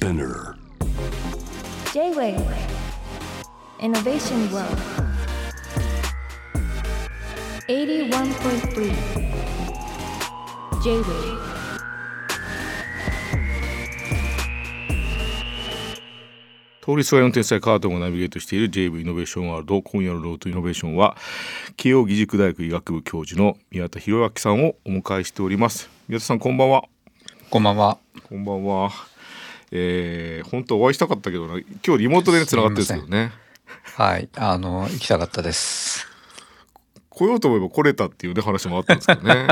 Spinner. J-Wave Innovation World. 81.3 J-Wave 通りすがりの天才カートがナビゲートしている JV イノベーションワールド今夜のロートイノベーションは慶應義塾大学医学部教授の宮田博明さんをお迎えしております。宮田さんこんばんは。こんばんは。こんばんはえー、本当はお会いしたかったけどな今日リモートでつながってるんですけどねはい、あの行きたかったです。来ようと思えば来れたっていうね話もあったんですけどね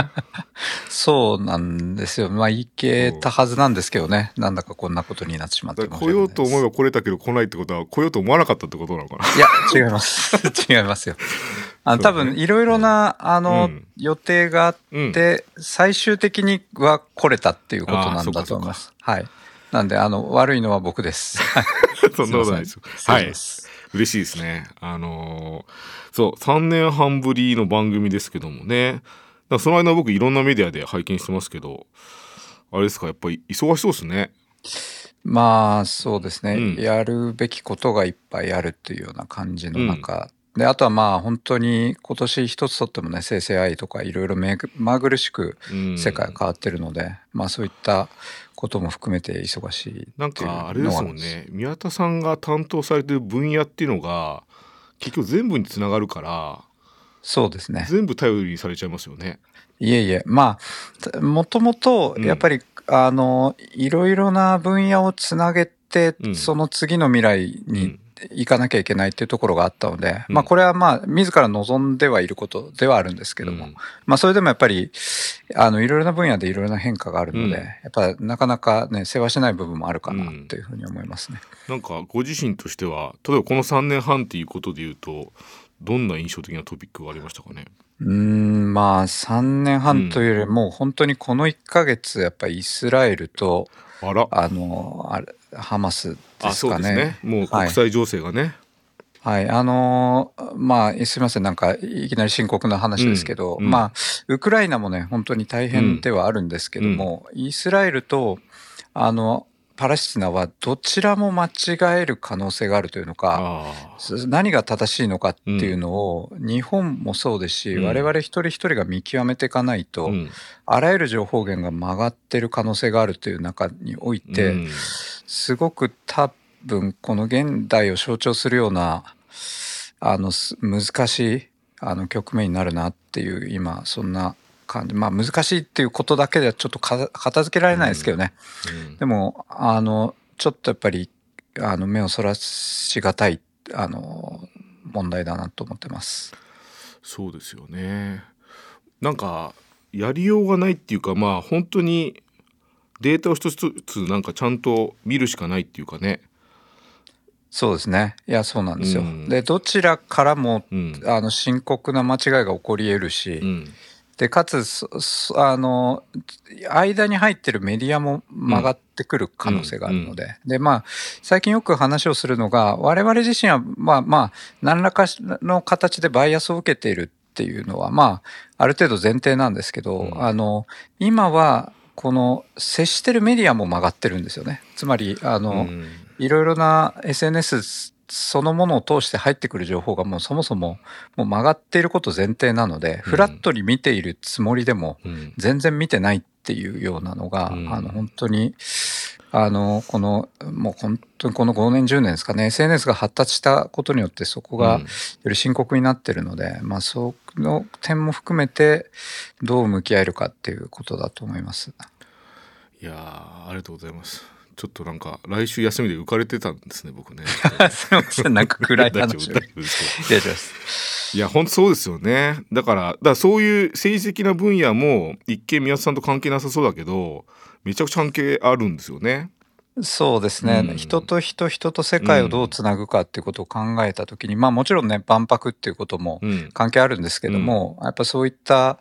そうなんですよ。まあ行けたはずなんですけどね。なんだかこんなことになってしまって来ようと思えば。ば来れたけど来ないってことは来ようと思わなかったってことなのかないや違います。違いますよ。あの多分いろいろなあの、うん予定があって、最終的には来れたっていうことなんだと思います。はい。なんであの悪いのは僕です。は いそんなことないですよはい嬉しいですね。あのーそう、3年半ぶりの番組ですけどもね。その間僕いろんなメディアで拝見してますけど、あれですか、やっぱり忙しそうですね。まあそうですね、うんやるべきことがいっぱいあるっていうような感じの中、であとはまあ本当に今年一つとってもね生成 AI とかいろいろ目ぐ目苦しくうん世界が変わってるので、まあそういったことも含めて忙しいなんかあれですもんね、宮田さんが担当されてる分野っていうのが、結局全部につながるから、そうですね。全部頼りにされちゃいますよね。いえいえ。まあもともとやっぱり、あのいろいろな分野をつなげて、うん。その次の未来にうん行かなきゃいけないっていうところがあったので、うん。まあこれはまあ自ら望んではいることではあるんですけども、うん。まあそれでもやっぱりあのいろいろな分野でいろいろな変化があるので、うん。やっぱなかなかね世話しない部分もあるかなうん。というふうに思いますね。なんかご自身としては、例えばこの3年半っていうことで言うと、どんな印象的なトピックがありましたかね？うーんまあ3年半というよりもう本当にこの1ヶ月やっぱりイスラエルとあのあれハマスであそうすかね。ですね。もう国際情勢がね。はい、あのーまあ、すみません、なんか、いきなり深刻な話ですけど、うんうんまあ、ウクライナもね、本当に大変ではあるんですけども、イスラエルと、あの、パレスチナはどちらも間違える可能性があるというのか、何が正しいのかっていうのを、日本もそうですし、うん。我々一人一人が見極めていかないと、うん。あらゆる情報源が曲がってる可能性があるという中において、うん。すごく多分この現代を象徴するようなあのす難しいあの局面になるなっていう今そんな感じまあ難しいっていうことだけではちょっとか片付けられないですけどね、うんでもあのちょっとやっぱりあの目をそらしがたいあの問題だなと思ってます。そうですよね。なんかやりようがないっていうかまあ本当にデータを一つずつなんかちゃんと見るしかないっていうかね。そうですねいやそうなんですよ。うんでどちらからもうん。あの深刻な間違いが起こり得るし、うん。でかつそそあの間に入ってるメディアも曲がってくる可能性があるので、でまあ最近よく話をするのが我々自身はまあまあ何らかの形でバイアスを受けているっていうのはまあある程度前提なんですけど、うん。あの今はこの接してるメディアも曲がってるんですよね。つまりあの、うん。いろいろな SNS そのものを通して入ってくる情報がもうそもそももう曲がっていること前提なので、うんフラットに見ているつもりでもうん全然見てないっていうようなのが、うんあの本当にあのこのもう本当にこの5年10年ですかね SNS が発達したことによってそこがうんより深刻になってるので、まあその点も含めてどう向き合えるかっていうことだと思います。いやーありがとうございます。ちょっとなんか来週休みで浮かれてたんですね僕ね。すいません なんか暗い話いや本当そうですよねだからだからそういう政治的な分野も一見宮田さんと関係なさそうだけどめちゃくちゃ関係あるんですよね。そうですね、うん。人と人人と世界をどうつなぐかっていうことを考えた時に、まあもちろんね万博っていうこともうん。関係あるんですけども、やっぱそういった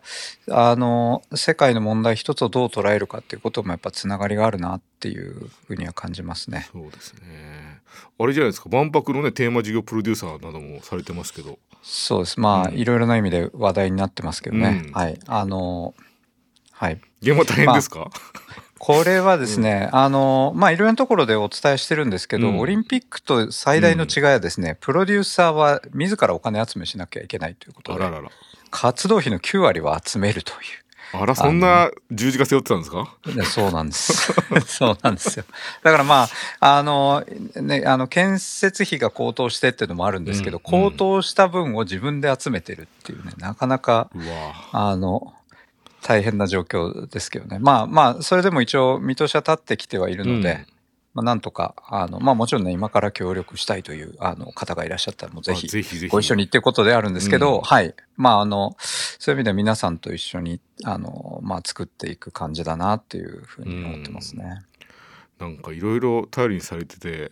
あの世界の問題一つをどう捉えるかっていうこともやっぱつながりがあるなっていうふうには感じますね。そうですね。あれじゃないですか。万博のねテーマ事業プロデューサーなどもされてますけど。そうです。まあ、うん。いろいろな意味で話題になってますけどね、うん。はい。あのはい。現場大変ですか、これはですね、あの、まあ、いろんなところでお伝えしてるんですけど、うんオリンピックと最大の違いはですね、プロデューサーは自らお金集めしなきゃいけないということで、あららら。活動費の9割は集めるという。あら、そんな十字架背負ってたんですか？ねそうなんです。そうなんですよ。だからまあ、あの、ね、あの、建設費が高騰してっていうのもあるんですけど、うん高騰した分を自分で集めてるっていうね、なかなか、あの、大変な状況ですけどね。まあまあ、それでも一応見通しは立ってきてはいるので、まあなんとか、あの、まあもちろんね、今から協力したいという、あの、方がいらっしゃったら、もうぜあひ、ぜひぜひ。ご一緒にっていうことであるんですけど、うんはい。まあ、あの、そういう意味では皆さんと一緒に、あの、まあ、作っていく感じだなっていうふうに思ってますね。なんかいろいろ頼りにされてて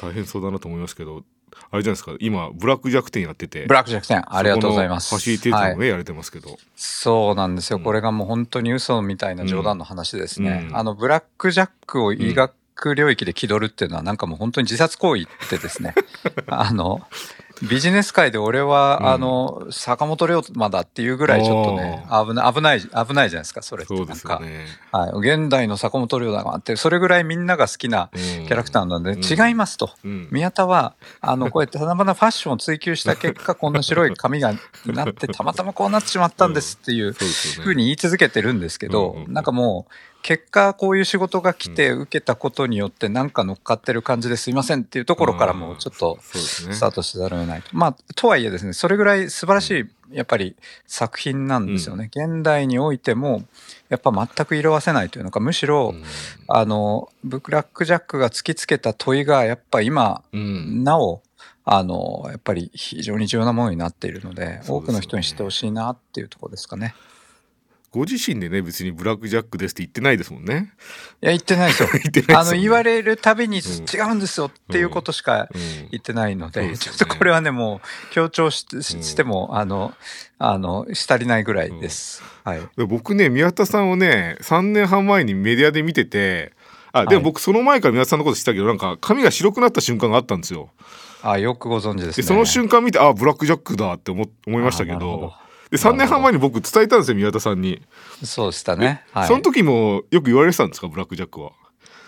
大変そうだなと思いますけどあれじゃないですか今ブラック弱点やっててブラックジャックさん、ありがとうございます。ファシリテーターもはいね、やれてますけどそうなんですよ。うんこれがもう本当に嘘みたいな冗談の話ですね。うんあの、ブラックジャックを医学領域で気取るっていうのはなんかもう本当に自殺行為ってですね。あの、ビジネス界で俺は、うんあの、坂本龍馬だっていうぐらいちょっとね、危ない、危ない、危ないじゃないですか、それって。なんね、か。はい。現代の坂本龍馬があって、それぐらいみんなが好きなキキャラクターなので、うん違いますと。うん宮田は、あの、こうやって たまたまファッションを追求した結果、こんな白い髪がなって、たまたまこうなってしまったんですっていうふうに言い続けてるんですけど、うんうんなんかもう、結果こういう仕事が来て受けたことによってなんか乗っかってる感じですいませんっていうところからもうちょっとスタートせざるを得ないと。まあ、とはいえですね、それぐらい素晴らしい、やっぱり作品なんですよね。現代においても、やっぱ全く色あせないというのか、むしろ、うん。あの、ブラックジャックが突きつけた問いが、やっぱ今、うん。なお、あの、やっぱり非常に重要なものになっているので、ね。多くの人に知ってほしいなっていうところですかね。ご自身でね別にブラックジャックですって言ってないですもんね。いや、言ってないですよ。言ってないね。あの、言われるたびにん違うんですよっていうことしかうん。言ってないので、ちょっとこれはね、もう強調ししても、あの、あの、し足りないぐらいです。はい。で僕ね宮田さんをね3年半前にメディアで見ててあでも僕その前から宮田さんのこと知ったけどなんか髪が白くなった瞬間があったんですよ。あ、よくご存知ですね。でその瞬間見てあブラックジャックだって思思いましたけどで3年半前に僕伝えたんですよ宮田さんに、そうでしたね。はい。その時もよく言われてたんですかブラックジャックは？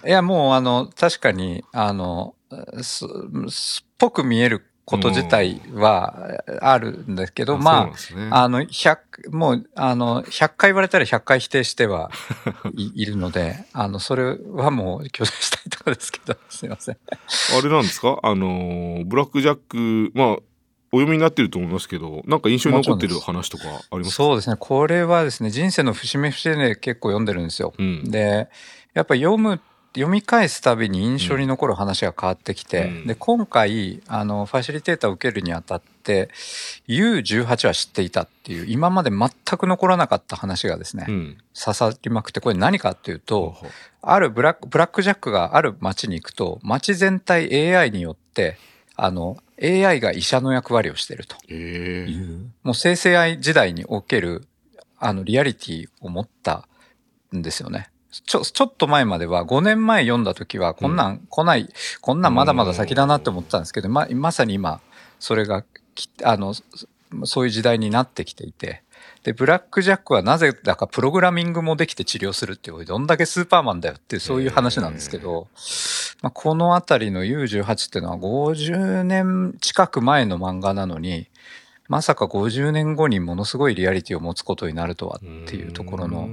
いや、もう、あの、確かに、あの、す、すっぽく見えること自体はあるんですけど、まあねあの、100、もう、あの、100回言われたら100回否定しては いいるので、あの、それはもう強調したいところですけど、すいません。あれなんですか？あのーブラックジャックまあお読みになってると思いますけどなんか印象に残ってる話とかありますか？そうですね。これはですね、人生の節目節目で結構読んでるんですよ。うん。で、やっぱ読む、読み返すたびに印象に残る話が変わってきて、うん。で、今回、あの、ファシリテーターを受けるにあたって、U18 は知っていたっていう、今まで全く残らなかった話がですね、うん。刺さりまくって、これ何かっていうと、ほうほう。あるブラック、ブラックジャックがある街に行くと、街全体 AI によって、あの、AI が医者の役割をしていると。もう生成 AI 時代における、あの、リアリティを持ったんですよね。ちょ、ちょっと前までは、5年前読んだ時は、こんなん来ない、こんなんまだまだ先だなって思ってたんですけど、ま、まさに今、それがき、あの、そそういう時代になってきていて、で、ブラックジャックはなぜだかプログラミングもできて治療するっていう、どんだけスーパーマンだよっていう、そういう話なんですけど、まあ、このあたりの U18 っていうのは50年近く前の漫画なのに、まさか50年後にものすごいリアリティを持つことになるとはっていうところの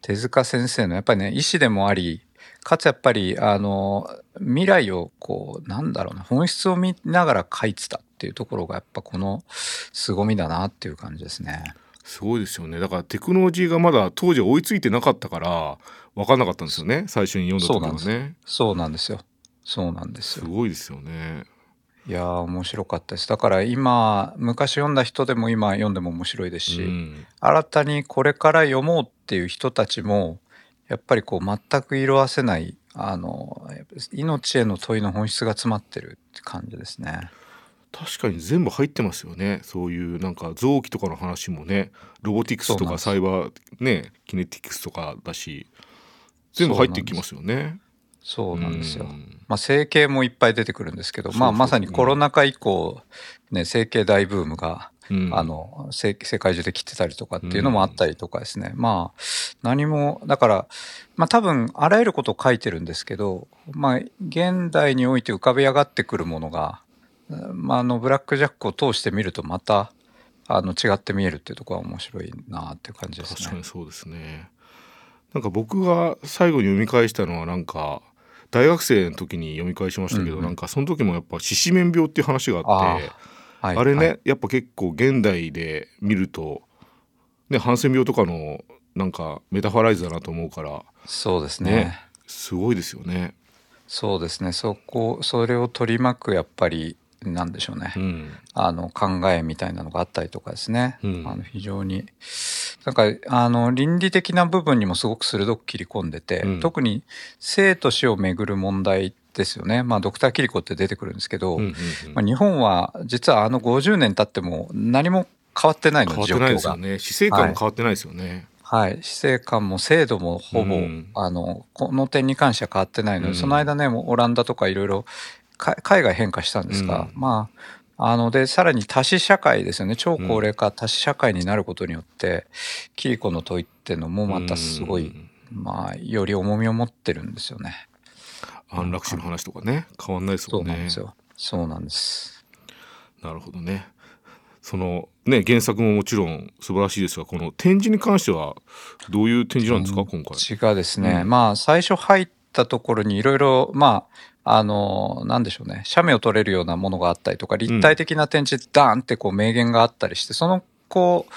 手塚先生のやっぱりね、意志でもあり、かつやっぱり、あの、未来をこう、なんだろうな、本質を見ながら書いてたっていうところがやっぱこの凄みだなっていう感じですね。すごいですよねだからテクノロジーがまだ当時追いついてなかったから分かんなかったんですよね最初に読んだ時はそうねそうなんですよ。そうなんですすよ。ごいですよねいやー、面白かったです。だから今、昔読んだ人でも今読んでも面白いですし、うん新たにこれから読もうっていう人たちもやっぱりこう全く色あせないあの命への問いの本質が詰まってるって感じですね。確かに全部入ってますよねそういうなんか臓器とかの話もねロボティクスとかサイバーねキネティクスとかだし全部入ってきますよね。そうなんです。よ。うん。まあ整形もいっぱい出てくるんですけど、そうそうまあまさにコロナ禍以降ね整形大ブームがうん。あの世世界中で来てたりとかっていうのもあったりとかですね、まあ何もだからまあ多分あらゆることを書いてるんですけどまあ現代において浮かび上がってくるものが、まあ、あのブラック・ジャックを通してみるとまたあの違って見えるっていうところは面白いなっていう感じですね。確かに。そうですねなんか僕が最後に読み返したのはなんか大学生の時に読み返しましたけど、うんうん。なんかその時もやっぱ獅子面病っていう話があってはいあれね、はい。やっぱ結構現代で見るとねハンセン病とかのなんかメタファライズだなと思うからそうですね。ねすごいですよね。そうですね。そこそれを取り巻くやっぱりなんでしょうね、うん、あの考えみたいなのがあったりとかですね、うん。あの非常になんかあの倫理的な部分にもすごく鋭く切り込んでて、うん。特に生と死をめぐる問題ですよね。まあドクター・キリコって出てくるんですけど、うんうんうん。まあ、日本は実はあの50年経っても何も変わってないの変わっ状況がてないですよ。ね。死生観も変わってないですよね。はい、死生観も制度もほぼ、うん。あのこの点に関しては変わってないので、うん。その間ねオランダとかいろいろか海外変化したんですが、うん。まああのでさらに多子社会ですよね超高齢化、多子社会になることによってキリコの問いっていうのもまたすごい、うんまあより重みを持ってるんですよね。安楽死の話とかね変わんないですそもねうんなんです。よ。そうなんです。なるほどね。そのね原作ももちろん素晴らしいですがこの展示に関してはどういう展示なんですか、今回。違がですね、うんまあ最初入ったところにいろいろまああのなんでしょうね。写メを撮れるようなものがあったりとか立体的な展示ダーンってこう名言があったりしてそのこう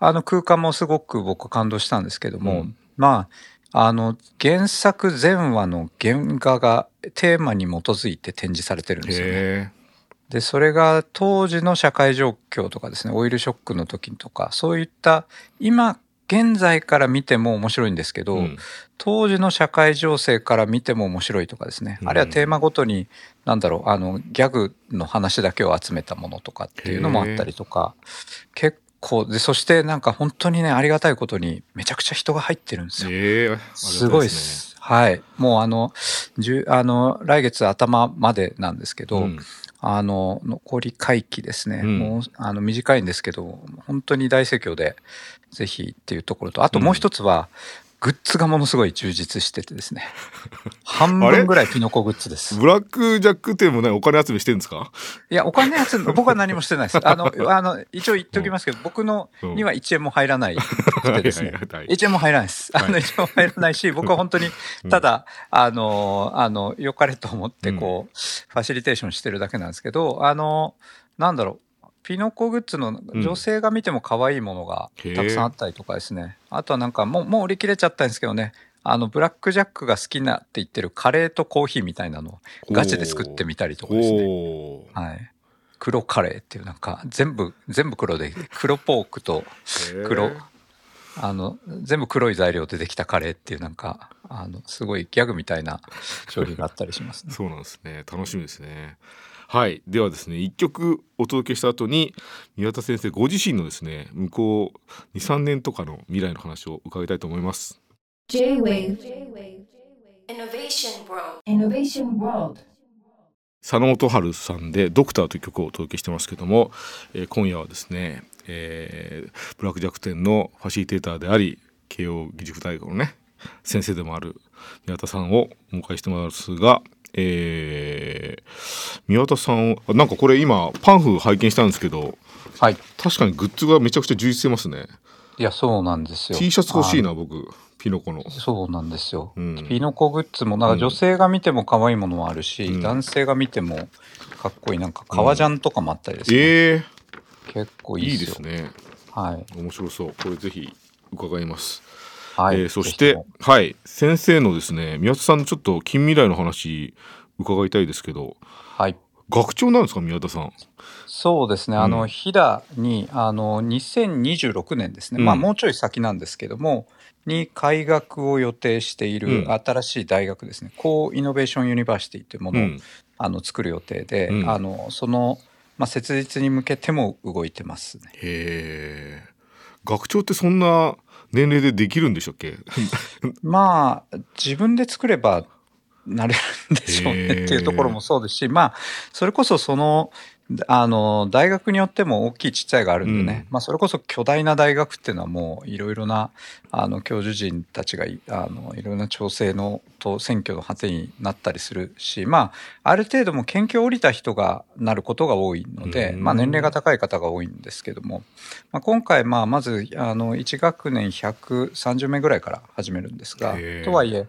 あの空間もすごく僕は感動したんですけども、うん。まああの原作全話の原画がテーマに基づいて展示されてるんですよね。へでそれが当時の社会状況とかですねオイルショックの時とかそういった今現在から見ても面白いんですけえ。ど、うん当時の社会情勢から見ても面白いとかですね、うんあるいはテーマごとに何だろうあのギャグの話だけを集めたものとかっていうのもあったりとか結構でそしてなんか本当にねありがたいことにめちゃくちゃ人が入ってるんですよ。ええすごいで。す。はい。もうあの、あの、来月頭までなんですけど、うんあの、残り会期ですね。うんもう、あの、短いんですけど、本当に大盛況で、ぜひっていうところと、あともう一つは、グッズがものすごい充実しててですね。半分ぐらいキノコグッズです。ブラックジャック店もねお金集めしてるんですか？いや、お金集め、僕は何もしてないです。あの、あの、一応言っておきますけど、僕のうんには1円も入らないですね。はいはいはい1円も入らないです。あの、はい1円も入らないし、僕は本当に、ただ、あの、あの、良かれと思って、こう、ファシリテーションしてるだけなんですけど、あの、なんだろう、ピノコグッズの女性が見ても可愛いものがたくさんあったりとかですね。あとはなんか、もう、もう売り切れちゃったんですけどね、あの、ブラックジャックが好きなって言ってるカレーとコーヒーみたいなのをガチで作ってみたりとかですね。はい。黒カレーっていうなんか、全部、全部黒で、黒ポークと、黒あの全部黒い材料でできたカレーっていうなんかあのすごいギャグみたいな商品があったりしますね。そうなんですね楽しみですねはいではですね一曲お届けした後に宮田先生ご自身のですね向こう23年とかの未来の話を伺いたいと思います J-Wave Innovation World. Innovation World 佐野元春さんで「ドクター」という曲をお届けしてますけども、えー今夜はですね、えーブラック・ジャック店のファシリテーターであり慶応義塾大学のね先生でもある宮田さんをお迎えしてますが、えー宮田さんあなんかこれ今パンフ拝見したんですけどはい。確かにグッズがめちゃくちゃ充実してますねいやそうなんですよ。T シャツ欲しいあな僕ピノコのそうなんですよ。うんピノコグッズもなんか女性が見ても可愛いものもあるし、うん男性が見てもかっこいいなんか革ジャンとかもあったりですね。え結構ー、いいでよ。いいですすねはい。面白そうこれぜひ伺いますはい。えーそしてはい。先生のですね宮田さんのちょっと近未来の話伺いたいですけど。はい。学長なんですか宮田さん？そうですね、あのうん飛騨にあの2026年ですね、うん。まあもうちょい先なんですけども、に開学を予定しているうん。新しい大学ですね、 Co-Innovation University というものを、うん。あの作る予定で、うん。あのその、まあ、設立に向けても動いてますね。へえ学長ってそんな年齢でできるんでしたっけ？まあ自分で作ればなれるんでしょうねっていうところもそうですしまあそれこそそのあの、大学によっても大きいちっちゃいがあるんでね、うん。まあそれこそ巨大な大学っていうのはもういろいろな、あの、教授陣たちがい、あの、いろいろな調整のと選挙の果てになったりするし、まあ、ある程度も研究を降りた人がなることが多いので、うん。まあ年齢が高い方が多いんですけども、まあ今回、まあまず、あの、1学年130名ぐらいから始めるんですがとはいえ、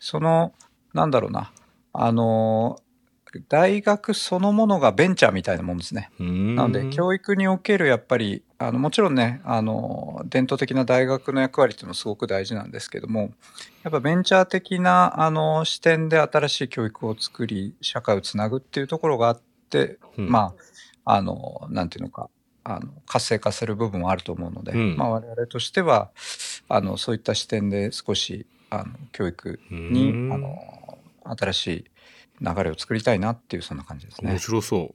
その、なんだろうな、あの、大学そのものがベンチャーみたいなもんですね。ななので、教育におけるやっぱり、あのもちろんね、あの伝統的な大学の役割っていうのはすごく大事なんですけども、やっぱベンチャー的なあの視点で新しい教育を作り、社会をつなぐっていうところがあって、まあ、あの、なんていうのか、あの活性化する部分はあると思うので、うん。まあ、我々としてはあのそういった視点で少しあの教育にうん。あの新しい流れを作りたいなっていうそんな感じですね面。白そ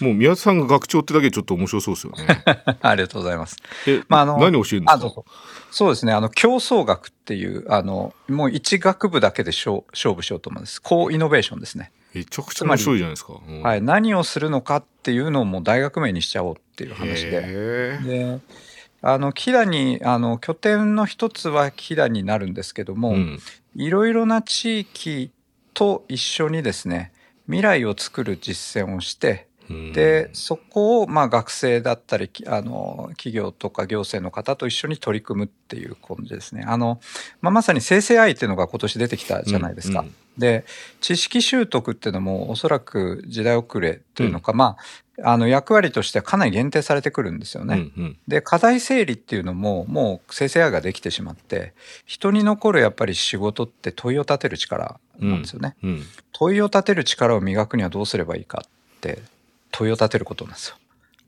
うもう宮田さんが学長ってだけでちょっと面白そうですよね ありがとうございます。え、まああの何教えるんですか？そうですねあの競争学っていうあのもう一学部だけで勝勝負しようと思うんです。高イノベーションですね。めちゃくちゃ面白いじゃないですか、うんはい、何をするのかっていうのをもう大学名にしちゃおうっていう話で。であのキラにあの拠点の一つはキラになるんですけども、うんいろいろな地域と一緒にですね未来を作る実践をしてうん。でそこをまあ学生だったりきあの企業とか行政の方と一緒に取り組むっていう感じですね。あの、まあ、まさに生成 AI っていうのが今年出てきたじゃないですか。うん。うん。で知識習得っていうのもおそらく時代遅れというのか、まああの役割としてはかなり限定されてくるんですよね。うんうんで課題整理っていうのももう生成 AI ができてしまって人に残るやっぱり仕事って問いを立てる力なんですよね。うん問いを立てる力を磨くにはどうすればいいかって問いを立てることなんですよ。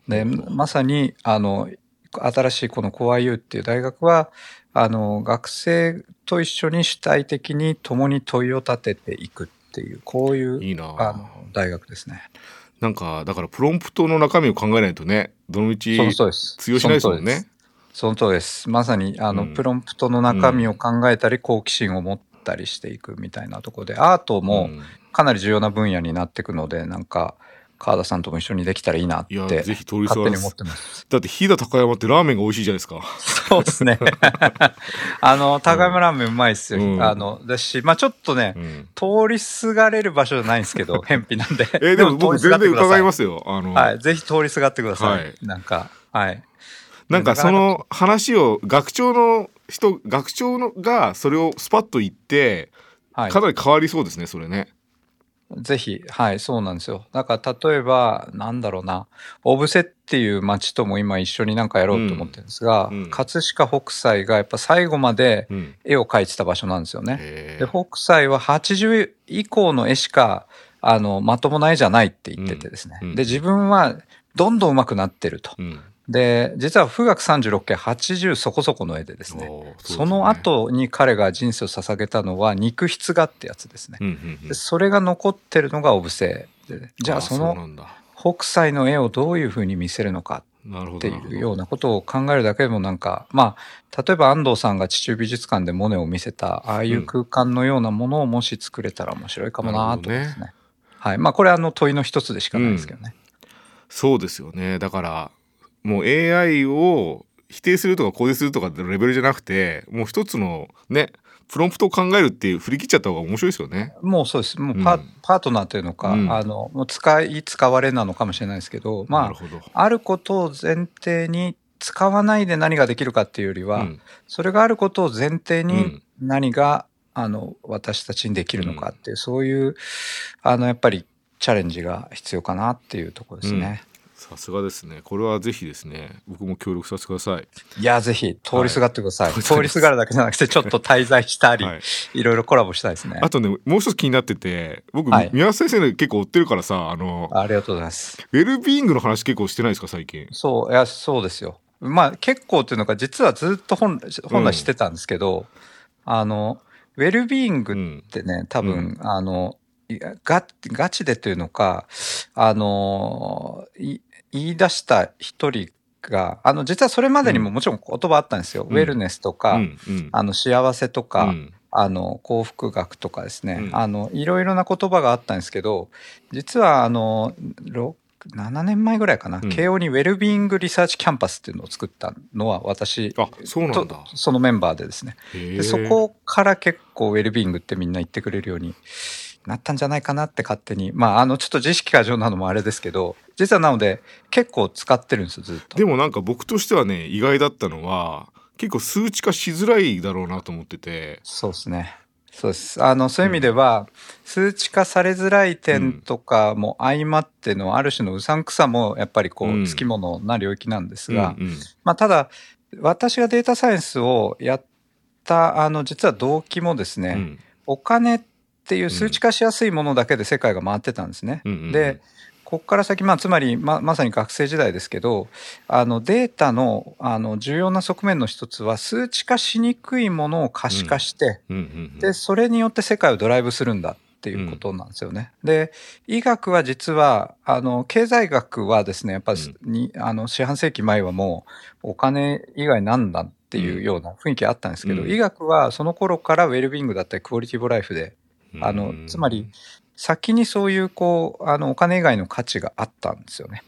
でまさにあの新しいこの CoreU っていう大学はあの学生と一緒に主体的に共に問いを立てていくっていうこういうあの大学ですね。なんかだからプロンプトの中身を考えないとねどの道その通用しないですもんね。その通りです。まさにあの、うんプロンプトの中身を考えたり、好奇心を持ったりしていくみたいなところで、アートもんかなり重要な分野になっていくので、なんか川田さんとも一緒にできたらいいなっていやぜひ通り勝手に思ってます。だって飛騨高山ってラーメンが美味しいじゃないですか。そうですね。あの高山ラーメンうまいっすよ。うんあのだし、まあちょっとね、うん通りすがれる場所じゃないんですけど、偏僻なんで。えでも僕全然伺いますよ。あの、はい、ぜひ通りすがってください。はいなんか、はい。なんかその話を学長の人学長のがそれをスパッと言ってはいかなり変わりそうですねそれね。ぜひ、はい、そうなんですよ。だから例えば、なんだろうな、小布施っていう町とも今一緒になんかやろうと思ってるんですが、うんうん葛飾北斎がやっぱ最後までうん絵を描いてた場所なんですよね。で、北斎は80以降の絵しか、あの、まともな絵じゃないって言っててですね。で、自分はどんどん上手くなってると。うんで、実は富岳36家80そこそこの絵でですね。ねその後に彼が人生を捧げたのは肉筆画ってやつですね。うんうんうんでそれが残ってるのがオブセでじゃあその北斎の絵をどういうふうに見せるのかっていうようなことを考えるだけでもなんかまあ例えば安藤さんが地中美術館でモネを見せたああいう空間のようなものをもし作れたら面白いかもなと思いますね。はいまあこれはあの問いの一つでしかないですけどね。そうですよねだからもう AI を否定するとか肯定するとかってレベルじゃなくてもう一つのねプロンプトを考えるっていう振り切っちゃった方が面白いですよね。もうそうです。もうパ,、うん。パートナーというのか、うん。あのもう使い使われなのかもしれないですけどまあ。あることを前提に使わないで何ができるかっていうよりは、うん。それがあることを前提にうん。何が、あの私たちにできるのかっていう、そういうあのやっぱりチャレンジが必要かなっていうところですね。さすがですね。これはぜひですね僕も協力させてください。いやぜひ通りすがってください。はい通りすがるだけじゃなくてちょっと滞在したり、はいい、ろいろコラボしたいですね。あとねもう一つ気になってて僕、はい宮田先生の結構追ってるからさあのありがとうございます。ウェルビーイングの話結構してないですか最近？そういやそうですよ。まあ結構っていうのが実はずっと本本来してたんですけど、あのウェルビーイングうんってね、多分、あの、いやガガチでというのか、あの、い言い出した一人が、あの、実はそれまでにももちろん言葉あったんですよ。うん。ウェルネスとか、うんうん。あの、幸せとか、うん。あの、幸福学とかですね、うん。あの、いろいろな言葉があったんですけど、実は、あの、ろ7年前ぐらいかな、うん。慶応に Well-being Research Campus っていうのを作ったのは私あそうなんだ。とそのメンバーでですね。でそこから結構ウェルビーイングってみんな言ってくれるようになったんじゃないかなって勝手に。まああのちょっと自意識過剰なのもあれですけど実はなので結構使ってるんですよずっと。でもなんか僕としてはね意外だったのは結構数値化しづらいだろうなと思ってて。そうですね。そうです。あのそういう意味では、数値化されづらい点とかも相まってのある種のうさんくさもやっぱりこうん。うつきものな領域なんですが、うんうん。まあ、ただ私がデータサイエンスをやったあの実は動機もですね、うん。お金っていう数値化しやすいものだけで世界が回ってたんですね。うんうんうん。でここから先、まあ、つまりままさに学生時代ですけどあのデータのあの重要な側面の一つは数値化しにくいものを可視化して、うんうんうんでそれによって世界をドライブするんだっていうことなんですよね。で医学は実はあの経済学はですねやっぱり、にあの四半世紀前はもうお金以外なんだっていうような雰囲気あったんですけど、うん。医学はその頃からウェルビングだったりクオリティブライフであのうん。つまり先にそういうこうあのお金以外の価値があったんですよね。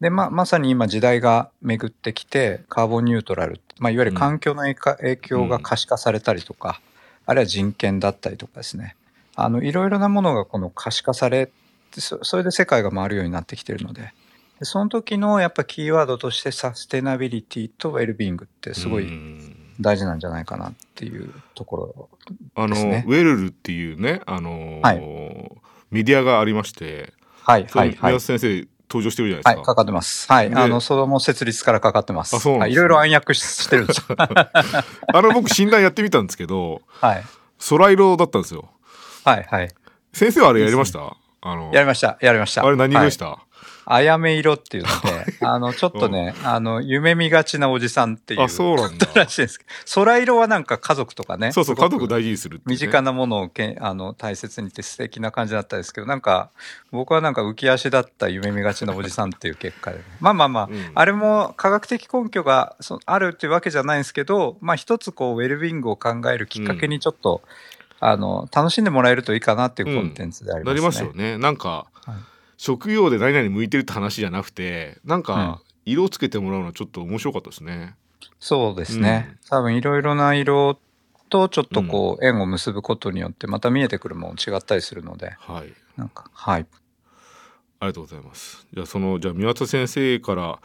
でままさに今時代が巡ってきてカーボンニュートラル、まあ、いわゆる環境の影響が可視化されたりとか、あるいは人権だったりとかですね。あのいろいろなものがこの可視化されてそそれで世界が回るようになってきてるので。でその時のやっぱキーワードとしてサステナビリティとウェルビーイングってすごういん大事なんじゃないかなっていうところあの、ですねウェルルっていうねあのーはメディアがありまして、はいはいはい先生登場してるじゃないはい、ですか。かかってます。はい。であの、それも設立からかかってます。あそうなんですねはいいろいろ暗躍ししてるんですよ。あの僕診断やってみたんですけどはい。空色だったんですよ。はい、はい。先生はあれやりました？あのやりました、やりました。あれ何色でしはいた、あやめ色って言って、あの、ちょっとね、あの、夢見がちなおじさんっていう。あそうなんだらしいですけど。空色はなんか家族とかね。そうそう家族大事にするね、身近なものをけあの大切にって素敵な感じだったですけどなんか僕はなんか浮き足だった夢見がちなおじさんっていう結果で まあまあまあ、うんあれも科学的根拠がそあるっていうわけじゃないんですけどまあ一つこうウェルビングを考えるきっかけにちょっと、あの楽しんでもらえるといいかなっていうコンテンツでありますね。なりますよねなんか、はい職業で何々向いてるって話じゃなくてなんうん。か色をつけてもらうのはちょっと面白かったですね。そうですね、多分いろいろな色とちょっとこう縁を結ぶことによってまた見えてくるもの違ったりするのではい。なんかはい。ありがとうございます。じゃあそのじゃあ宮田先生から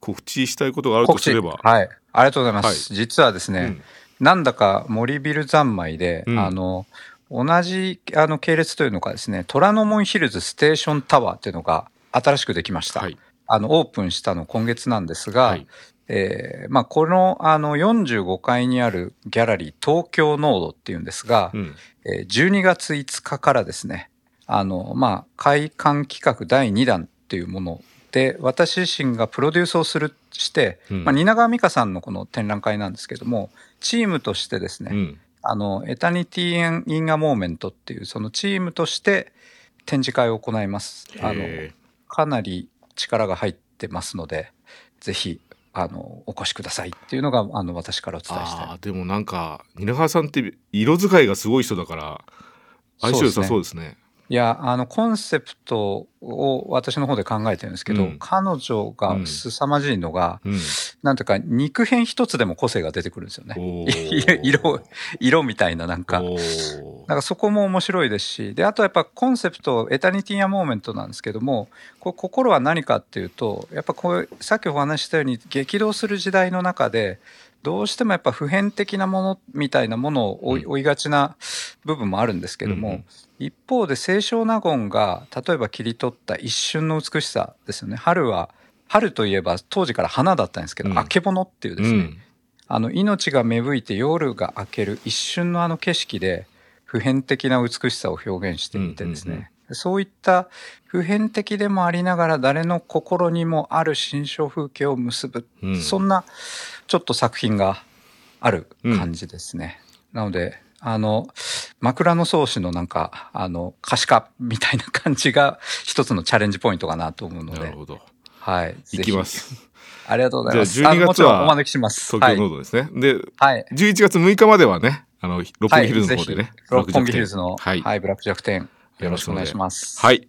告知したいことがあるとすれば、はい。ありがとうございます、はい。実はですね、うん。なんだか森ビル三昧で、うん。あの同じあの系列というのがですね虎ノ門ヒルズステーションタワーっていうのが新しくできました、はい。あのオープンしたの今月なんですが、はい。えーまあ、このあの45階にあるギャラリー東京ノードっていうんですが、うん。えー12月5日からですねあの、まあ、開館企画第2弾っていうもので私自身がプロデュースをするして、うん。まあ、蜷川実花さんのこの展覧会なんですけどもチームとしてですね、うんあの Eternity in a Moment っていうそのチームとして展示会を行います。あのへかなり力が入ってますのでぜひあのお越しくださいっていうのがあの私からお伝えしたいでもなんか蜷川さんって色使いがすごい人だから相性良さそうですね。いやあのコンセプトを私の方で考えてるんですけど、うん。彼女が凄まじいのが、うん、なんていうか肉片一つでも個性が出てくるんですよね。色色みたいななんか。なんかそこも面白いですしであとやっぱコンセプトエタニティアモーメントなんですけどもこう心は何かっていうとやっぱこうさっきお話ししたように激動する時代の中でどうしてもやっぱ普遍的なものみたいなものを追い,、うん。追いがちな部分もあるんですけども、うんうん一方で清少納言が例えば切り取った一瞬の美しさですよね。春は春といえば当時から花だったんですけど、うん。あけぼのっていうですね、うん。あの命が芽吹いて夜が明ける一瞬のあの景色で普遍的な美しさを表現していてですね、うんうんそういった普遍的でもありながら誰の心にもある心象風景を結ぶ、うん。そんなちょっと作品がある感じですね。なのであの枕草子のなんかあの可視化みたいな感じが一つのチャレンジポイントかなと思うのでなる、ほど。はい、ぜ行ひきます。ありがとうございます。じゃあ12のもちろ月はんお招きします。東京ノードですね。で、はい、はい11月6日まではね、あの六本木ヒルズの方でね、六本木ヒルズの、ははいい、ブラックジャック店よろしくお願いします。はい。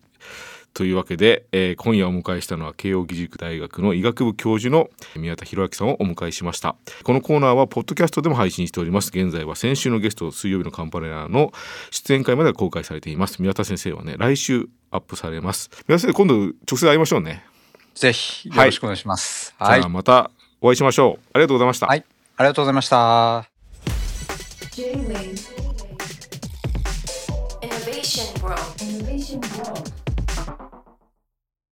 というわけで、えー、今夜お迎えしたのは慶應義塾大学の医学部教授の宮田博明さんをお迎えしました。このコーナーはポッドキャストでも配信しております。現在は先週のゲスト水曜日のカンパネラの出演会まで公開されています。宮田先生はね来週アップされます。宮田先生今度直接会いましょうね。ぜひよろしくお願いします、はい、じゃあまたお会いしましょう。ありがとうございました。はい。ありがとうございました。Innovation World Innovation World